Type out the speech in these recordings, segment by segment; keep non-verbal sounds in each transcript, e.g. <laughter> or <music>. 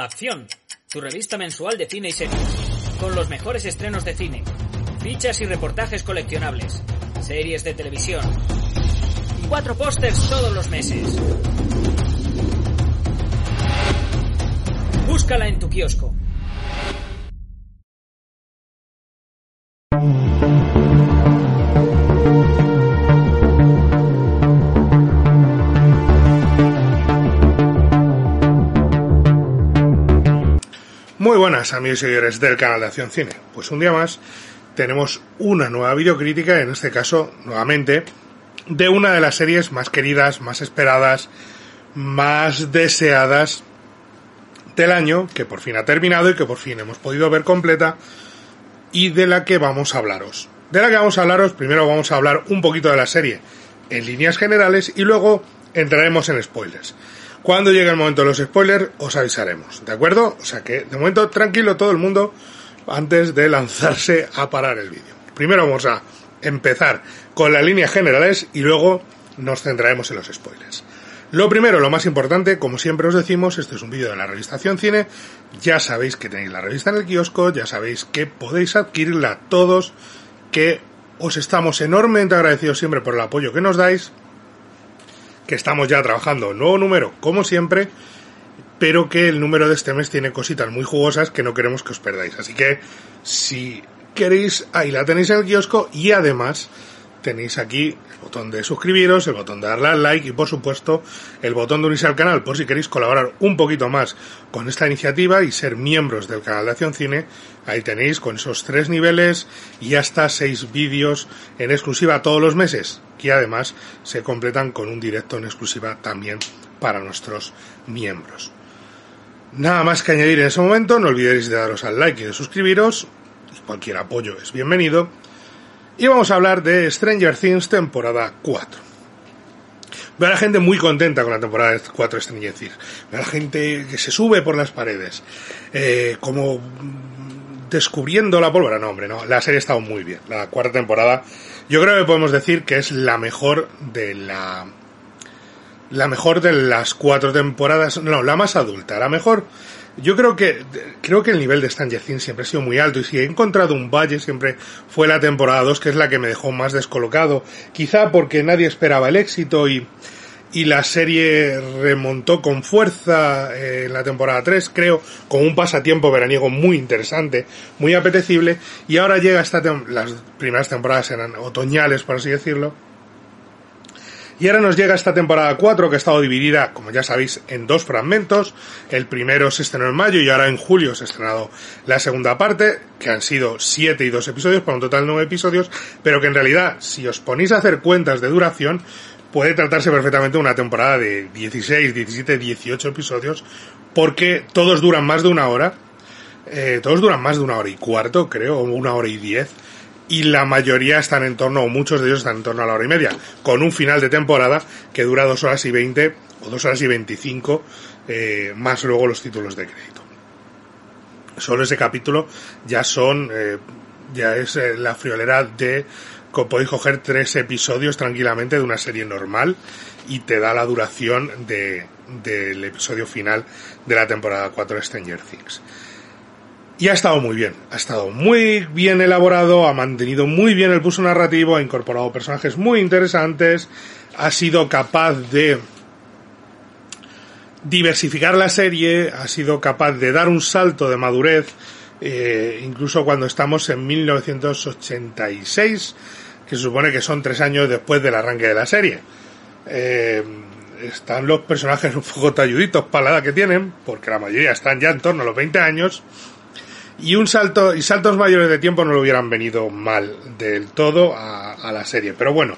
Acción, tu revista mensual de cine y series, con los mejores estrenos de cine, fichas y reportajes coleccionables, series de televisión, y cuatro pósters todos los meses. Búscala en tu kiosco. Buenas amigos y seguidores del canal de Acción Cine. Pues un día más tenemos una nueva videocrítica, en este caso nuevamente, de una de las series más queridas, más esperadas, más deseadas del año, que por fin ha terminado y que por fin hemos podido ver completa, y de la que vamos a hablaros. De la que vamos a hablaros, primero vamos a hablar un poquito de la serie en líneas generales y luego entraremos en spoilers. Cuando llegue el momento de los spoilers, os avisaremos, ¿de acuerdo? O sea que, de momento, tranquilo todo el mundo antes de lanzarse a parar el vídeo. Primero vamos a empezar con las líneas generales y luego nos centraremos en los spoilers. Lo primero, lo más importante, como siempre os decimos, este es un vídeo de la revista Acción Cine. Ya sabéis que tenéis la revista en el kiosco, ya sabéis que podéis adquirirla todos, que os estamos enormemente agradecidos siempre por el apoyo que nos dais que estamos ya trabajando nuevo número, como siempre, pero que el número de este mes tiene cositas muy jugosas que no queremos que os perdáis. Así que, si queréis, ahí la tenéis en el kiosco y además tenéis aquí el botón de suscribiros, el botón de darle al like y por supuesto el botón de unirse al canal por si queréis colaborar un poquito más con esta iniciativa y ser miembros del canal de Acción Cine. Ahí tenéis con esos tres niveles y hasta seis vídeos en exclusiva todos los meses que además se completan con un directo en exclusiva también para nuestros miembros. Nada más que añadir en ese momento, no olvidéis de daros al like y de suscribiros, cualquier apoyo es bienvenido. Y vamos a hablar de Stranger Things temporada 4. Veo a la gente muy contenta con la temporada 4 de Stranger Things. Veo a la gente que se sube por las paredes. Eh, como descubriendo la pólvora. No, hombre, no. La serie ha estado muy bien. La cuarta temporada, yo creo que podemos decir que es la mejor de la. La mejor de las cuatro temporadas. No, la más adulta. La mejor. Yo creo que creo que el nivel de Stranger Things siempre ha sido muy alto y si he encontrado un valle siempre fue la temporada 2 que es la que me dejó más descolocado, quizá porque nadie esperaba el éxito y y la serie remontó con fuerza eh, en la temporada 3, creo, con un pasatiempo veraniego muy interesante, muy apetecible, y ahora llega esta las primeras temporadas eran otoñales, por así decirlo, y ahora nos llega esta temporada 4 que ha estado dividida, como ya sabéis, en dos fragmentos. El primero se estrenó en mayo y ahora en julio se ha estrenado la segunda parte, que han sido 7 y 2 episodios, para un total de 9 episodios, pero que en realidad, si os ponéis a hacer cuentas de duración, puede tratarse perfectamente de una temporada de 16, 17, 18 episodios, porque todos duran más de una hora, eh, todos duran más de una hora y cuarto, creo, o una hora y diez, y la mayoría están en torno, o muchos de ellos están en torno a la hora y media, con un final de temporada que dura dos horas y veinte, o dos horas y veinticinco, eh, más luego los títulos de crédito. Solo ese capítulo ya son, eh, ya es la friolera de podéis coger tres episodios tranquilamente de una serie normal y te da la duración de, del episodio final de la temporada 4 de Stranger Things. Y ha estado muy bien, ha estado muy bien elaborado, ha mantenido muy bien el pulso narrativo, ha incorporado personajes muy interesantes, ha sido capaz de diversificar la serie, ha sido capaz de dar un salto de madurez, eh, incluso cuando estamos en 1986, que se supone que son tres años después del arranque de la serie. Eh, están los personajes un poco talluditos para la edad que tienen, porque la mayoría están ya en torno a los 20 años, y un salto, y saltos mayores de tiempo no le hubieran venido mal del todo a, la serie. Pero bueno,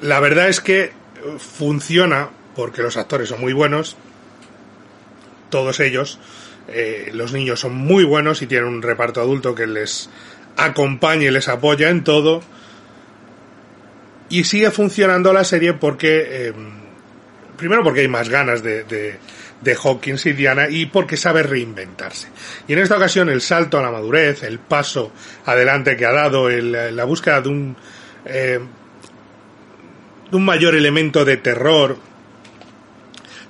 la verdad es que funciona porque los actores son muy buenos, todos ellos, eh, los niños son muy buenos y tienen un reparto adulto que les acompaña y les apoya en todo. Y sigue funcionando la serie porque, em, primero porque hay más ganas de, de, Hawkins y Diana y porque sabe reinventarse. Y en esta ocasión el salto a la madurez, el paso adelante que ha dado, el, la búsqueda de un, eh, de un mayor elemento de terror,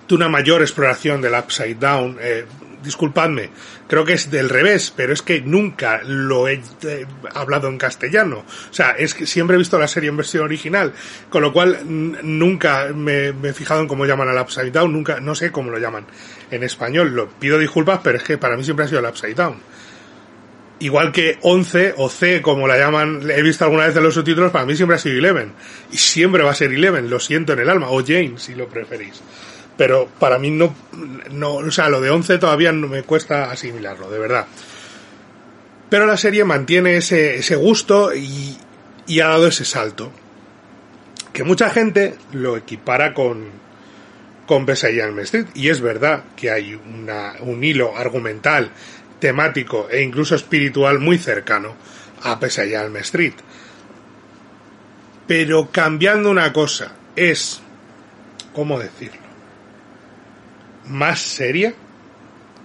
de una mayor exploración del Upside Down, eh, disculpadme, creo que es del revés, pero es que nunca lo he eh, hablado en castellano. O sea, es que siempre he visto la serie en versión original, con lo cual nunca me, he fijado en cómo llaman al Upside Down, nunca, no sé cómo lo llaman en español. Lo pido disculpas, pero es que para mí siempre ha sido el Upside Down. Igual que 11 o C, como la llaman, he visto alguna vez en los subtítulos, para mí siempre ha sido Eleven. Y siempre va a ser Eleven, lo siento en el alma, o Jane, si lo preferís pero para mí no, no, o sea, lo de 11 todavía no me cuesta asimilarlo, de verdad. Pero la serie mantiene ese, ese gusto y, y ha dado ese salto. Que mucha gente lo equipara con, con Pesadilla en Street. Y es verdad que hay una, un hilo argumental, temático e incluso espiritual muy cercano a Pesadilla en Street. Pero cambiando una cosa, es, ¿cómo decirlo? Más seria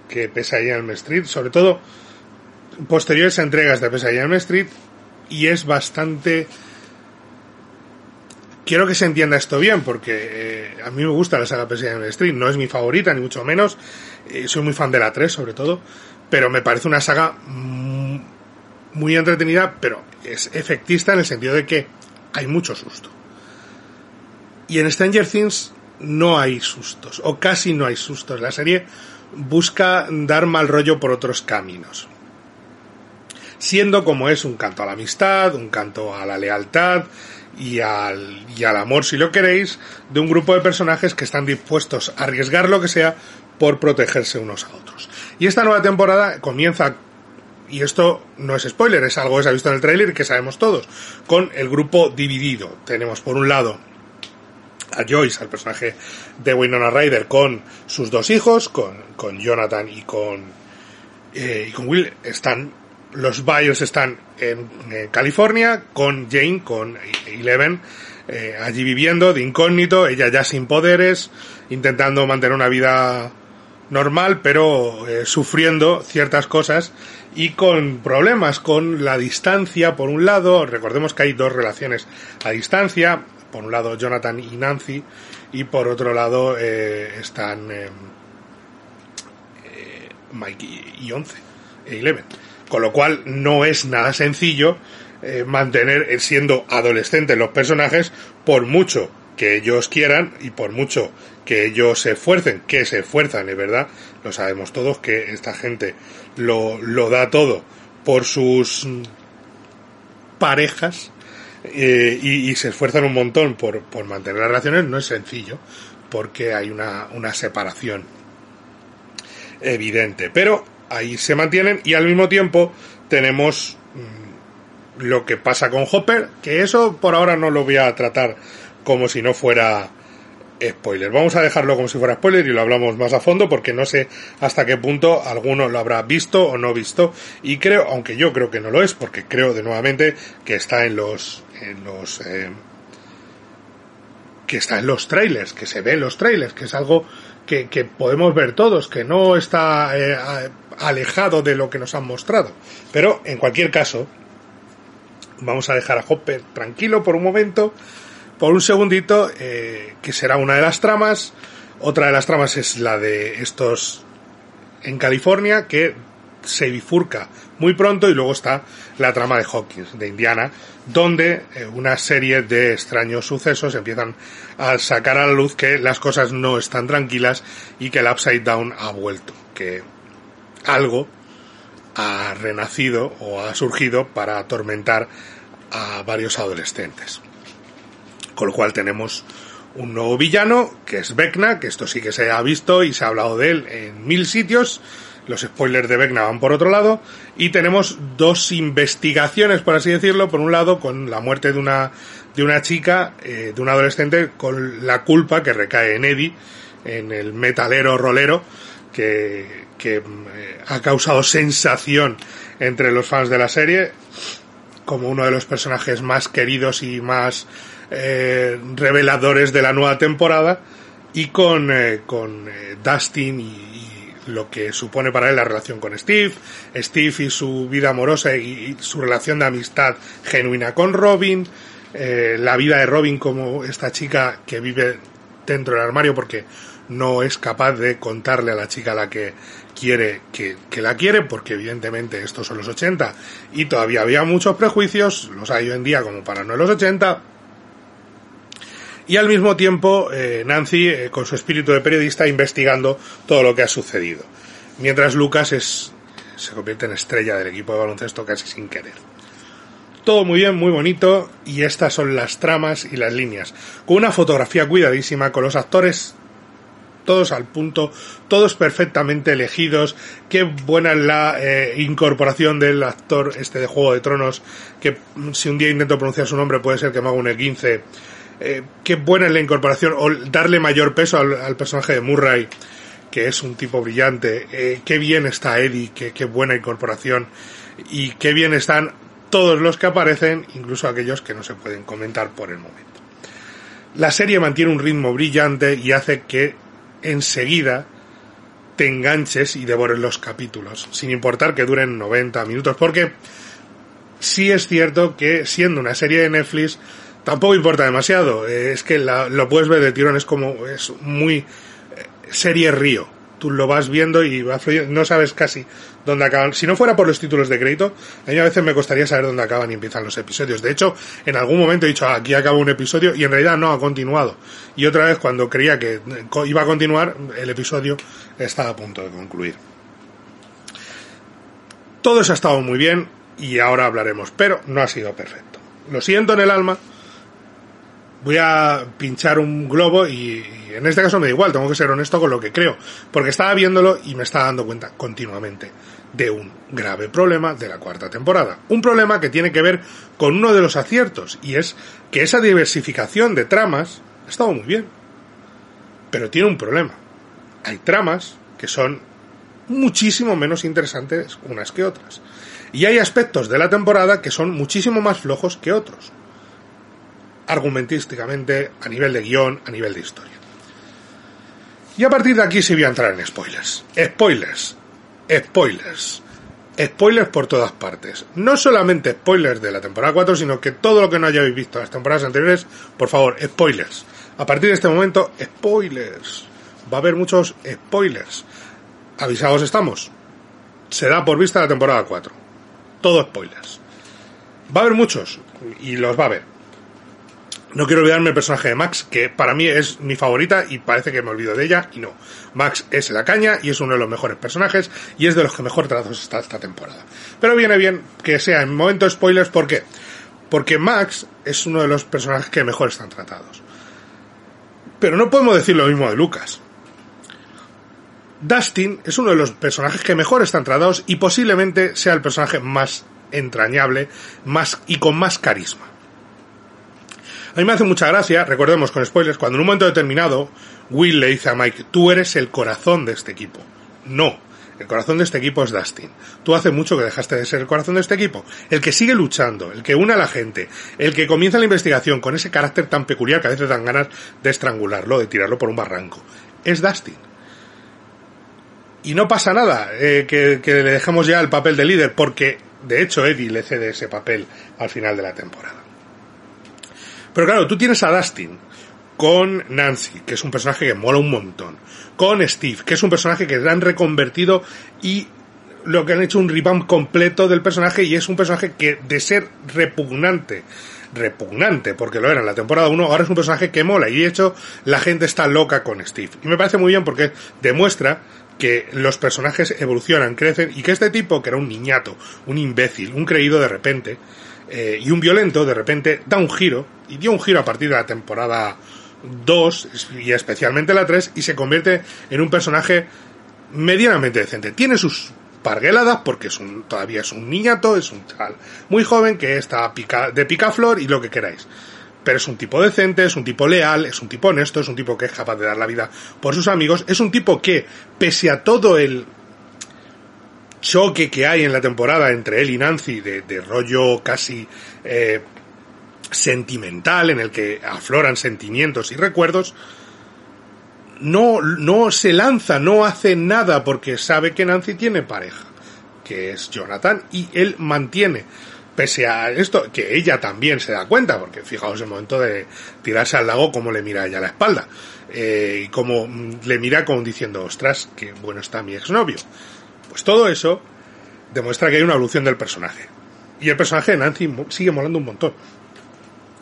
que Pesadilla en Street, sobre todo posteriores entregas de Pesadilla en Street, y es bastante... Quiero que se entienda esto bien, porque eh, a mí me gusta la saga Pesadilla en Street, no es mi favorita, ni mucho menos, eh, soy muy fan de la 3 sobre todo, pero me parece una saga muy entretenida, pero es efectista en el sentido de que hay mucho susto. Y en Stranger Things no hay sustos, o casi no hay sustos. La serie busca dar mal rollo por otros caminos. Siendo como es un canto a la amistad, un canto a la lealtad y al, y al amor, si lo queréis, de un grupo de personajes que están dispuestos a arriesgar lo que sea por protegerse unos a otros. Y esta nueva temporada comienza y esto no es spoiler, es algo que se ha visto en el tráiler y que sabemos todos, con el grupo dividido. Tenemos por un lado a Joyce, al personaje de Winona Ryder, con sus dos hijos, con, con Jonathan y con, eh, y con Will, están, los Byers están en, California, con Jane, con Eleven, eh, allí viviendo de incógnito, ella ya sin poderes, intentando mantener una vida normal, pero eh, sufriendo ciertas cosas y con problemas con la distancia, por un lado, recordemos que hay dos relaciones a distancia, por un lado Jonathan y Nancy y por otro lado eh, están eh, eh, Mike y, Once e Eleven. Con lo cual no es nada sencillo mantener siendo adolescentes los personajes por mucho que ellos quieran y por mucho que ellos se esfuercen, que se esfuerzan, es verdad, lo sabemos todos que esta gente lo, lo da todo por sus parejas, eh, y, se esfuerzan un montón por, por, mantener las relaciones, no es sencillo, porque hay una, una separación evidente. Pero ahí se mantienen y al mismo tiempo tenemos mm, lo que pasa con Hopper, que eso por ahora no lo voy a tratar como si no fuera spoiler. Vamos a dejarlo como si fuera spoiler y lo hablamos más a fondo porque no sé hasta qué punto alguno lo habrá visto o no visto y creo, aunque yo creo que no lo es porque creo de nuevamente que está en los en los eh, que está en los trailers, que se ve en los trailers, que es algo que, podemos ver todos, que no está eh, alejado de lo que nos han mostrado. Pero en cualquier caso, vamos a dejar a Hopper tranquilo por un momento por un segundito, eh, que será una de las tramas. Otra de las tramas es la de estos en California, que se bifurca muy pronto y luego está la trama de Hawkins, de Indiana, donde eh, una serie de extraños sucesos empiezan a sacar a la luz que las cosas no están tranquilas y que el Upside Down ha vuelto, que algo ha renacido o ha surgido para atormentar a varios adolescentes. Con lo cual tenemos un nuevo villano, que es Vecna, que esto sí que se ha visto y se ha hablado de él en mil sitios. Los spoilers de Vecna van por otro lado. Y tenemos dos investigaciones, por así decirlo. Por un lado, con la muerte de una, de una chica, eh, de un adolescente, con la culpa que recae en Eddie, en el metalero rolero, que, que eh, ha causado sensación entre los fans de la serie como uno de los personajes más queridos y más eh, reveladores de la nueva temporada y con, eh, con eh, Dustin y, y, lo que supone para él la relación con Steve, Steve y su vida amorosa y, su relación de amistad genuina con Robin, la vida de Robin como esta chica que vive dentro del armario porque no es capaz de contarle a la chica a la que quiere que, que, la quiere, porque evidentemente estos son los 80 y todavía había muchos prejuicios, los hay hoy en día como para no los 80. Y al mismo tiempo eh, Nancy eh, con su espíritu de periodista investigando todo lo que ha sucedido. Mientras Lucas es, se convierte en estrella del equipo de baloncesto casi sin querer. Todo muy bien, muy bonito, y estas son las tramas y las líneas. Con una fotografía cuidadísima, con los actores todos al punto, todos perfectamente elegidos. Qué buena la eh, incorporación del actor este de Juego de Tronos, que si un día intento pronunciar su nombre puede ser que me haga un E15. Eh, qué buena es la incorporación, o darle mayor peso al, personaje de Murray, que es un tipo brillante. Eh, qué bien está Eddie, qué, qué buena incorporación. Y qué bien están todos los que aparecen, incluso aquellos que no se pueden comentar por el momento. La serie mantiene un ritmo brillante y hace que enseguida te enganches y devores los capítulos, sin importar que duren 90 minutos, porque sí es cierto que siendo una serie de Netflix tampoco importa demasiado, es que la, lo puedes ver de tirón, es como, es muy eh, serie río, tú lo vas viendo y va no sabes casi dónde acaban. Si no fuera por los títulos de crédito, a mí a veces me costaría saber dónde acaban y empiezan los episodios. De hecho, en algún momento he dicho, ah, aquí acaba un episodio y en realidad no ha continuado. Y otra vez cuando creía que iba a continuar, el episodio estaba a punto de concluir. Todo eso ha estado muy bien y ahora hablaremos, pero no ha sido perfecto. Lo siento en el alma. Voy a pinchar un globo y, en este caso me da igual, tengo que ser honesto con lo que creo, porque estaba viéndolo y me estaba dando cuenta continuamente de un grave problema de la cuarta temporada. Un problema que tiene que ver con uno de los aciertos, y es que esa diversificación de tramas ha estado muy bien. Pero tiene un problema. Hay tramas que son muchísimo menos interesantes unas que otras. Y hay aspectos de la temporada que son muchísimo más flojos que otros. Argumentísticamente, a nivel de guion, a nivel de historia. Y a partir de aquí sí voy a entrar en spoilers. Spoilers. Spoilers. Spoilers por todas partes. No solamente spoilers de la temporada 4, sino que todo lo que no hayáis visto las temporadas anteriores, por favor, spoilers. A partir de este momento, spoilers. Va a haber muchos spoilers. Avisados estamos. Se da por vista la temporada 4. Todo spoilers. Va a haber muchos, y los va a haber. No quiero olvidarme el personaje de Max, que para mí es mi favorita y parece que me olvido de ella, y no. Max es la caña y es uno de los mejores personajes y es de los que mejor tratados está esta temporada. Pero viene bien que sea en momento spoilers, ¿por qué? Porque Max es uno de los personajes que mejor están tratados. Pero no podemos decir lo mismo de Lucas. Dustin es uno de los personajes que mejor están tratados y posiblemente sea el personaje más entrañable más y con más carisma. A mí me hace mucha gracia, recordemos con spoilers, cuando en un momento determinado Will le dice a Mike, tú eres el corazón de este equipo. No, el corazón de este equipo es Dustin. Tú hace mucho que dejaste de ser el corazón de este equipo. El que sigue luchando, el que une a la gente, el que comienza la investigación con ese carácter tan peculiar que a veces dan ganas de estrangularlo, de tirarlo por un barranco, es Dustin. Y no pasa nada eh, que, que le dejemos ya el papel de líder, porque de hecho Eddie le cede ese papel al final de la temporada. Pero claro, tú tienes a Dustin con Nancy, que es un personaje que mola un montón, con Steve, que es un personaje que han reconvertido y lo que han hecho un revamp completo del personaje y es un personaje que de ser repugnante, repugnante, porque lo era en la temporada 1, ahora es un personaje que mola y de hecho la gente está loca con Steve. Y me parece muy bien porque demuestra que los personajes evolucionan, crecen y que este tipo, que era un niñato, un imbécil, un creído de repente, eh, y un violento, de repente da un giro, y dio un giro a partir de la temporada 2 y especialmente la 3 y se convierte en un personaje medianamente decente. Tiene sus pargueladas porque todavía es un niñato, es un chaval muy joven que está de picaflor y lo que queráis. pero es un tipo decente, es un tipo leal, es un tipo honesto, es un tipo que es capaz de dar la vida por sus amigos, es un tipo que, pese a todo el choque que hay en la temporada entre él y Nancy, de, rollo casi eh, sentimental, en el que afloran sentimientos y recuerdos, no, no se lanza, no hace nada porque sabe que Nancy tiene pareja, que es Jonathan, y él mantiene pese a esto, que ella también se da cuenta, porque fijaos el momento de tirarse al lago, como le mira ella a la espalda, eh, y como le mira como diciendo, ostras, que bueno está mi exnovio. Pues todo eso demuestra que hay una evolución del personaje. Y el personaje de Nancy sigue molando un montón.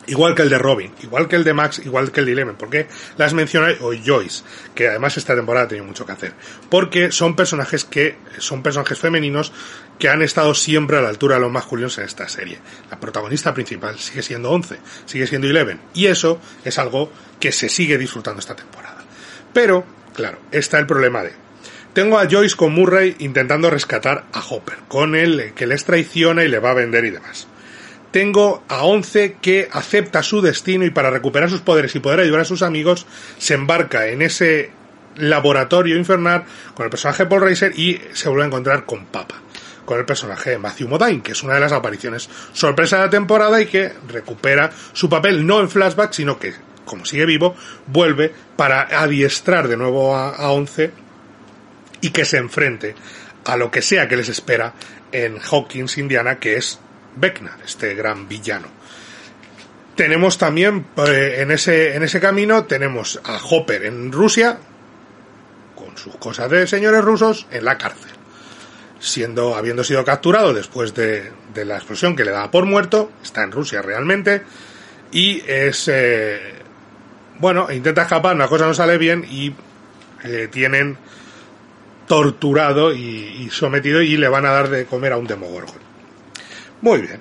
Igual que el de Robin, igual que el de Max, igual que el de Eleven. ¿Por qué las mencioné? O Joyce, que además esta temporada ha tenido mucho que hacer. Porque son personajes que, son personajes femeninos que han estado siempre a la altura de los masculinos en esta serie. La protagonista principal sigue siendo Once, sigue siendo Eleven. Y eso es algo que se sigue disfrutando esta temporada. Pero, claro, está el problema de tengo a Joyce con Murray intentando rescatar a Hopper, con él que les traiciona y le va a vender y demás tengo a Once que acepta su destino y para recuperar sus poderes y poder ayudar a sus amigos se embarca en ese laboratorio infernal con el personaje Paul Reiser y se vuelve a encontrar con Papa, con el personaje de Matthew Modine, que es una de las apariciones sorpresa de la temporada y que recupera su papel no en flashback, sino que, como sigue vivo, vuelve para adiestrar de nuevo a, a Once y que se enfrente a lo que sea que les espera en Hawkins, Indiana, que es Beckner, este gran villano. Tenemos también eh, en, ese, en ese camino, tenemos a Hopper en Rusia, con sus cosas de señores rusos, en la cárcel. Siendo, habiendo sido capturado después de, la explosión que le da por muerto, está en Rusia realmente, y es, eh, bueno, intenta escapar, una cosa no sale bien y le tienen torturado y, y, sometido y le van a dar de comer a un demogorgon. Muy bien.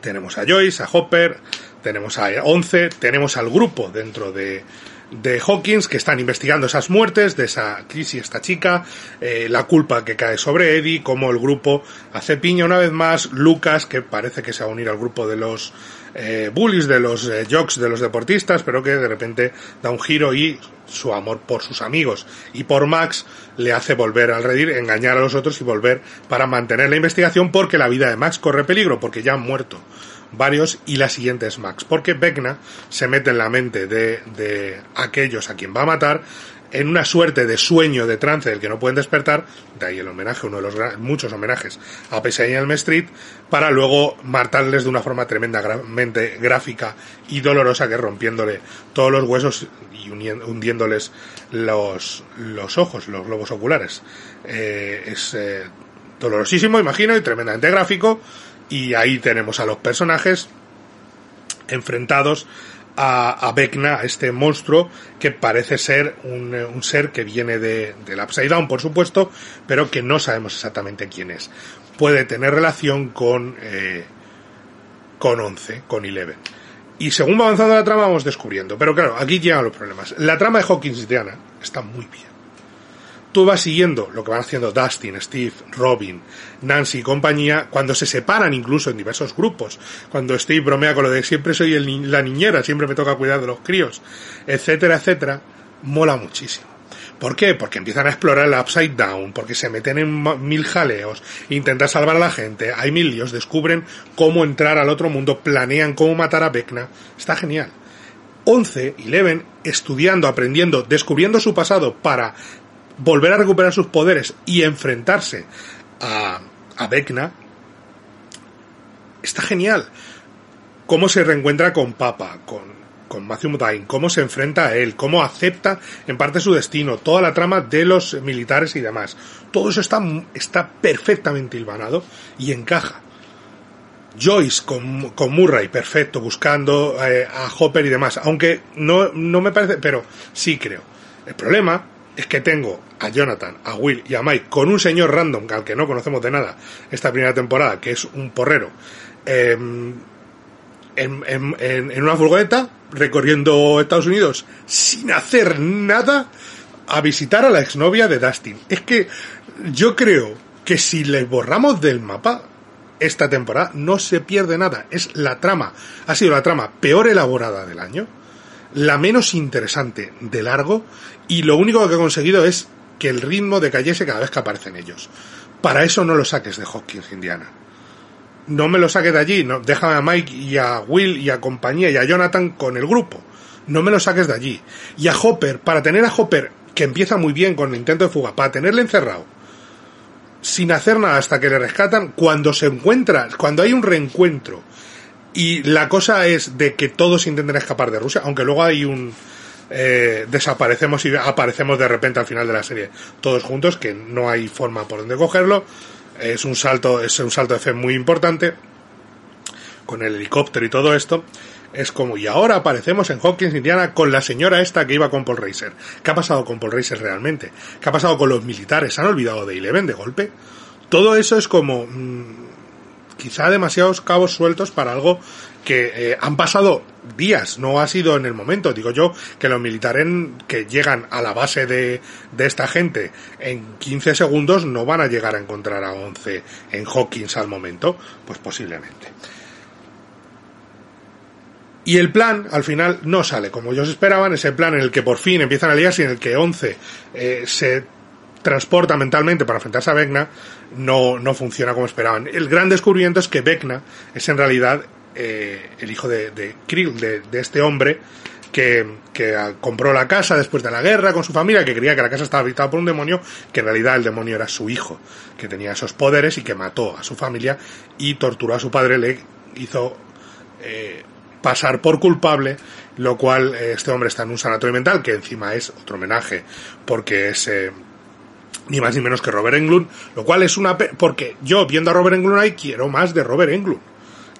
Tenemos a Joyce, a Hopper, tenemos a Once, tenemos al grupo dentro de, de Hawkins que están investigando esas muertes de esa crisis, esta chica, eh, la culpa que cae sobre Eddie, como el grupo hace piña una vez más, Lucas que parece que se va a unir al grupo de los eh, bullies, de los eh, de los deportistas, pero que de repente da un giro y su amor por sus amigos. Y por Max le hace volver al redir, engañar a los otros y volver para mantener la investigación porque la vida de Max corre peligro, porque ya han muerto varios y la siguiente es Max, porque Vecna se mete en la mente de, de aquellos a quien va a matar en una suerte de sueño de trance del que no pueden despertar, de ahí el homenaje, uno de los muchos homenajes a Pesadilla en Elm Street, para luego matarles de una forma tremendamente gráfica y dolorosa, que rompiéndole todos los huesos y hundiéndoles los, los ojos, los globos oculares. Eh, es eh, dolorosísimo, imagino, y tremendamente gráfico, y ahí tenemos a los personajes enfrentados a, a Vecna, a este monstruo que parece ser un, un ser que viene de, del Upside Down, por supuesto, pero que no sabemos exactamente quién es. Puede tener relación con, eh, con 11, con Eleven. Y según va avanzando la trama vamos descubriendo. Pero claro, aquí llegan los problemas. La trama de Hawkins y Diana está muy bien tú vas siguiendo lo que van haciendo Dustin, Steve, Robin, Nancy y compañía, cuando se separan incluso en diversos grupos, cuando Steve bromea con lo de siempre soy la niñera, siempre me toca cuidar de los críos, etcétera, etcétera, mola muchísimo. ¿Por qué? Porque empiezan a explorar el Upside Down, porque se meten en mil jaleos, intentan salvar a la gente, hay mil líos, descubren cómo entrar al otro mundo, planean cómo matar a Vecna. Está genial. 11, Eleven, estudiando, aprendiendo, descubriendo su pasado para volver a recuperar sus poderes y enfrentarse a, a Vecna, está genial. Cómo se reencuentra con Papa, con, con Matthew Modine, cómo se enfrenta a él, cómo acepta en parte su destino, toda la trama de los militares y demás. Todo eso está, está perfectamente hilvanado y encaja. Joyce con, con Murray, perfecto, buscando eh, a Hopper y demás. Aunque no, no me parece, pero sí creo. El problema es que tengo a Jonathan, a Will y a Mike con un señor random al que no conocemos de nada esta primera temporada, que es un porrero, em, en, en, en, una furgoneta recorriendo Estados Unidos sin hacer nada a visitar a la exnovia de Dustin. Es que yo creo que si les borramos del mapa esta temporada no se pierde nada. Es la trama. Ha sido la trama peor elaborada del año, la menos interesante de largo, y lo único que ha conseguido es que el ritmo decayese cada vez que aparecen ellos. Para eso no lo saques de Hawkins, Indiana. No me lo saques de allí, no, déjame a Mike y a Will y a compañía y a Jonathan con el grupo. No me lo saques de allí. Y a Hopper, para tener a Hopper, que empieza muy bien con el intento de fuga, para tenerle encerrado, sin hacer nada hasta que le rescatan, cuando se encuentra, cuando hay un reencuentro, y la cosa es de que todos intenten escapar de Rusia, aunque luego hay un, eh, desaparecemos y aparecemos de repente al final de la serie todos juntos, que no hay forma por donde cogerlo. Es un salto, es un salto de fe muy importante con el helicóptero y todo esto. Es como, y ahora aparecemos en Hawkins, Indiana, con la señora esta que iba con Paul Racer. ¿Qué ha pasado con Paul Racer realmente? ¿Qué ha pasado con los militares? ¿Se han olvidado de Eleven de golpe? Todo eso es como, mm, quizá demasiados cabos sueltos para algo que eh, han pasado días, no ha sido en el momento. Digo yo que los militares que llegan a la base de, de esta gente en 15 segundos no van a llegar a encontrar a 11 en Hawkins al momento, pues posiblemente. Y el plan, al final, no sale como ellos esperaban, ese plan en el que por fin empiezan a liarse en el que 11 eh, se transporta mentalmente para enfrentarse a Vecna, no, no funciona como esperaban. El gran descubrimiento es que Vecna es en realidad eh, el hijo de, de Krill, de, de este hombre, que, que, compró la casa después de la guerra con su familia, que creía que la casa estaba habitada por un demonio, que en realidad el demonio era su hijo, que tenía esos poderes y que mató a su familia y torturó a su padre, le hizo eh, pasar por culpable, lo cual eh, este hombre está en un sanatorio mental, que encima es otro homenaje, porque es eh, ni más ni menos que Robert Englund, lo cual es una... porque yo viendo a Robert Englund ahí quiero más de Robert Englund.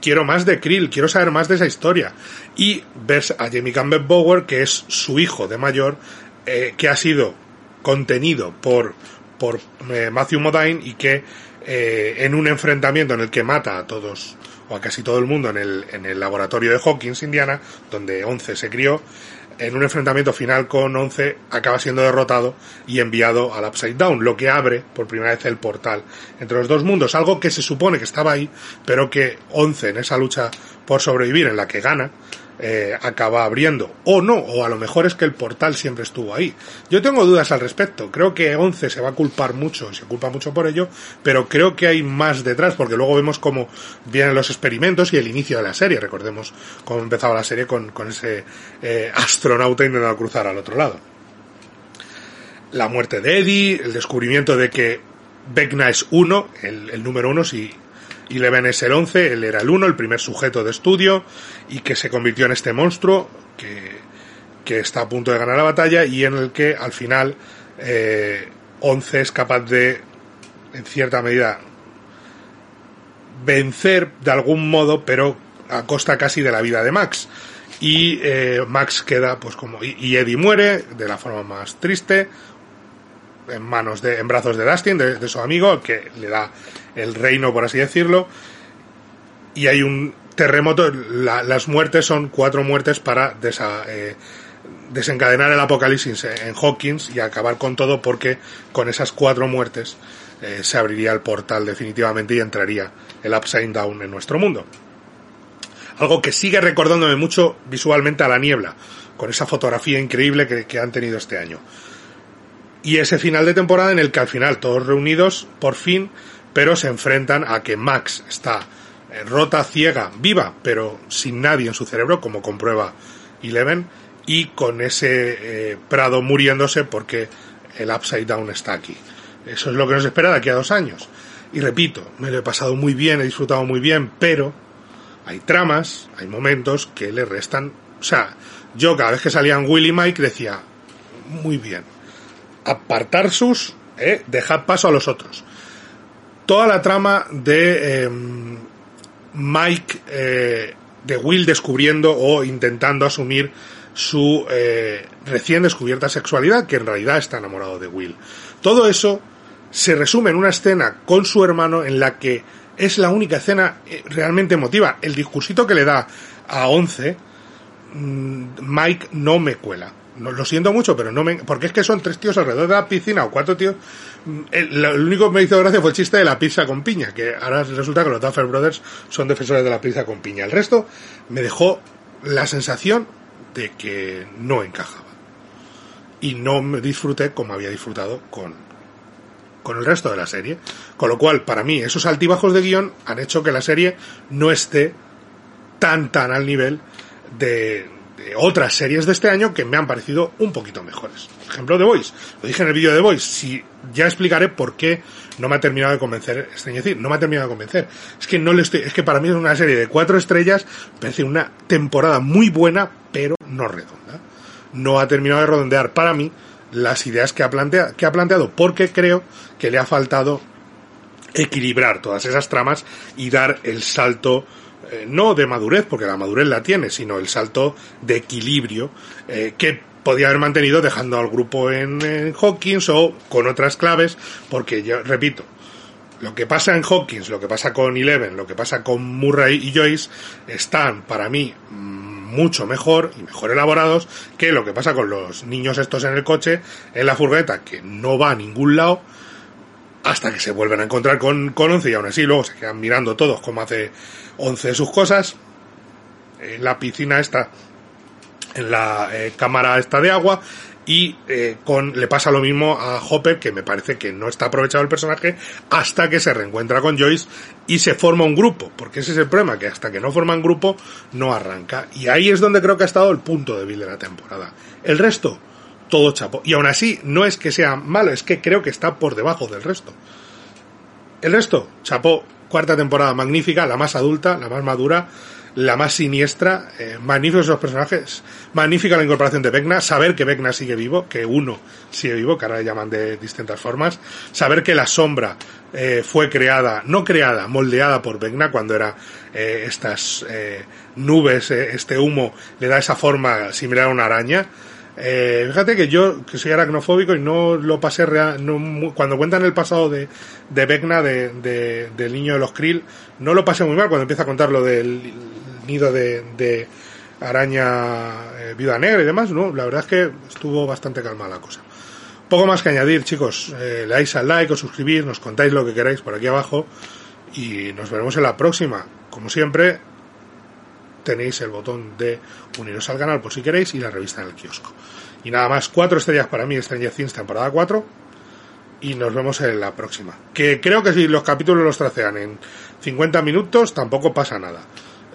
Quiero más de Krill, quiero saber más de esa historia. Y ves a Jamie Campbell Bower, que es su hijo de mayor, eh, que ha sido contenido por, por eh, Matthew Modine y que eh, en un enfrentamiento en el que mata a todos o a casi todo el mundo en el, en el laboratorio de Hawkins, Indiana, donde Once se crió, en un enfrentamiento final con Once acaba siendo derrotado y enviado al Upside Down, lo que abre por primera vez el portal entre los dos mundos, algo que se supone que estaba ahí, pero que Once en esa lucha por sobrevivir en la que gana, eh, acaba abriendo. O no, o a lo mejor es que el portal siempre estuvo ahí. Yo tengo dudas al respecto. Creo que Once se va a culpar mucho, se culpa mucho por ello, pero creo que hay más detrás, porque luego vemos cómo vienen los experimentos y el inicio de la serie. Recordemos cómo empezaba la serie con, con ese eh, <laughs> astronauta intentando cruzar al otro lado. La muerte de Eddie, el descubrimiento de que Vecna es uno, el, el número uno, si Eleven es el 11, él era el 1, el primer sujeto de estudio, y que se convirtió en este monstruo que, que está a punto de ganar la batalla y en el que al final eh, 11 es capaz de, en cierta medida, vencer de algún modo, pero a costa casi de la vida de Max. Y eh, Max queda, pues como. Y, y, Eddie muere de la forma más triste, en manos de. en brazos de Dustin, de su amigo, que le da el reino, por así decirlo. Y hay un terremoto. La, las muertes son cuatro muertes para desa, eh, desencadenar el apocalipsis en Hawkins y acabar con todo, porque con esas cuatro muertes eh, se abriría el portal definitivamente y entraría el Upside Down en nuestro mundo. Algo que sigue recordándome mucho visualmente a la niebla, con esa fotografía increíble que, que han tenido este año. Y ese final de temporada en el que al final todos reunidos, por fin, pero se enfrentan a que Max está rota, ciega, viva, pero sin nadie en su cerebro, como comprueba Eleven, y con ese eh, Prado muriéndose porque el Upside Down está aquí. Eso es lo que nos espera de aquí a dos años. Y repito, me lo he pasado muy bien, he disfrutado muy bien, pero hay tramas, hay momentos que le restan. O sea, yo cada vez que salían Willy y Mike decía, muy bien, apartar sus, eh, dejad paso a los otros. Toda la trama de eh, Mike, eh, de Will descubriendo o intentando asumir su eh, recién descubierta sexualidad, que en realidad está enamorado de Will. Todo eso se resume en una escena con su hermano en la que es la única escena eh, realmente emotiva. El discursito que le da a Once, mm, Mike no me cuela. No, lo siento mucho, pero no me... Porque es que son tres tíos alrededor de la piscina o cuatro tíos. Mm, el, lo único que me hizo gracia fue el chiste de la pizza con piña, que ahora resulta que los Duffer Brothers son defensores de la pizza con piña. El resto me dejó la sensación de que no encajaba. Y no me disfruté como había disfrutado con, con el resto de la serie. Con lo cual, para mí, esos altibajos de guion han hecho que la serie no esté tan, tan al nivel de, de otras series de este año que me han parecido un poquito mejores. Por ejemplo, The Voice. Lo dije en el vídeo de The Voice. Si, ya explicaré por qué no me ha terminado de convencer, decir, no me ha terminado de convencer. Es que no le estoy, es que para mí es una serie de cuatro estrellas, parece una temporada muy buena, pero no redonda. No ha terminado de redondear para mí las ideas que ha planteado, que ha planteado porque creo que le ha faltado equilibrar todas esas tramas y dar el salto eh, no de madurez, porque la madurez la tiene, sino el salto de equilibrio eh, que podía haber mantenido dejando al grupo en, en, Hawkins o con otras claves, porque yo repito, lo que pasa en Hawkins, lo que pasa con Eleven, lo que pasa con Murray y Joyce, están para mí mucho mejor y mejor elaborados que lo que pasa con los niños estos en el coche, en la furgoneta, que no va a ningún lado, hasta que se vuelven a encontrar con, con 11 y aún así luego se quedan mirando todos como hace 11 de sus cosas. En la piscina esta, en la eh, cámara esta de agua, y eh, con le pasa lo mismo a Hopper que me parece que no está aprovechado el personaje hasta que se reencuentra con Joyce y se forma un grupo porque ese es el problema que hasta que no forman grupo no arranca y ahí es donde creo que ha estado el punto débil de la temporada el resto todo chapo. Y aún así no es que sea malo es que creo que está por debajo del resto. El resto chapo cuarta temporada magnífica la más adulta la más madura la más siniestra, eh, magníficos los personajes, magnífica la incorporación de Vecna, saber que Vecna sigue vivo, que uno sigue vivo, que ahora le llaman de distintas formas, saber que la sombra eh, fue creada, no creada, moldeada por Vecna cuando era eh, estas eh, nubes, este humo, le da esa forma similar a una araña, eh, fíjate que yo, que soy aracnofóbico y no lo pasé real, no, cuando cuentan el pasado de, de Vecna, de, de, del niño de los Krill, no lo pasé muy mal cuando empieza a contar lo del nido de, de araña eh, viuda negra y demás, no, la verdad es que estuvo bastante calma la cosa. Poco más que añadir, chicos, eh, le dais al like o suscribir, nos contáis lo que queráis por aquí abajo y nos veremos en la próxima. Como siempre, tenéis el botón de uniros al canal por si queréis y la revista en el kiosco. Y nada más, cuatro estrellas para mí, Stranger Things temporada 4. Y nos vemos en la próxima. Que creo que si los capítulos los tracean en 50 minutos, tampoco pasa nada.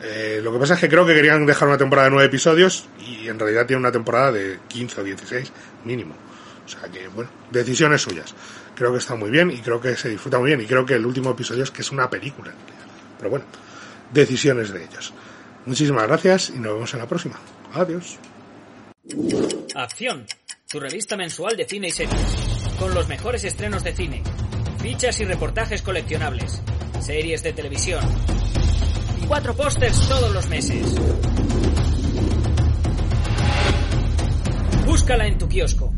Eh, lo que pasa es que creo que querían dejar una temporada de 9 episodios y en realidad tiene una temporada de 15 o 16 mínimo. O sea que, bueno, decisiones suyas. Creo que está muy bien y creo que se disfruta muy bien y creo que el último episodio es que es una película. Pero bueno, decisiones de ellos. Muchísimas gracias y nos vemos en la próxima. Adiós. Acción, tu revista mensual de cine y series. Con los mejores estrenos de cine, fichas y reportajes coleccionables, series de televisión y cuatro pósters todos los meses. Búscala en tu kiosco.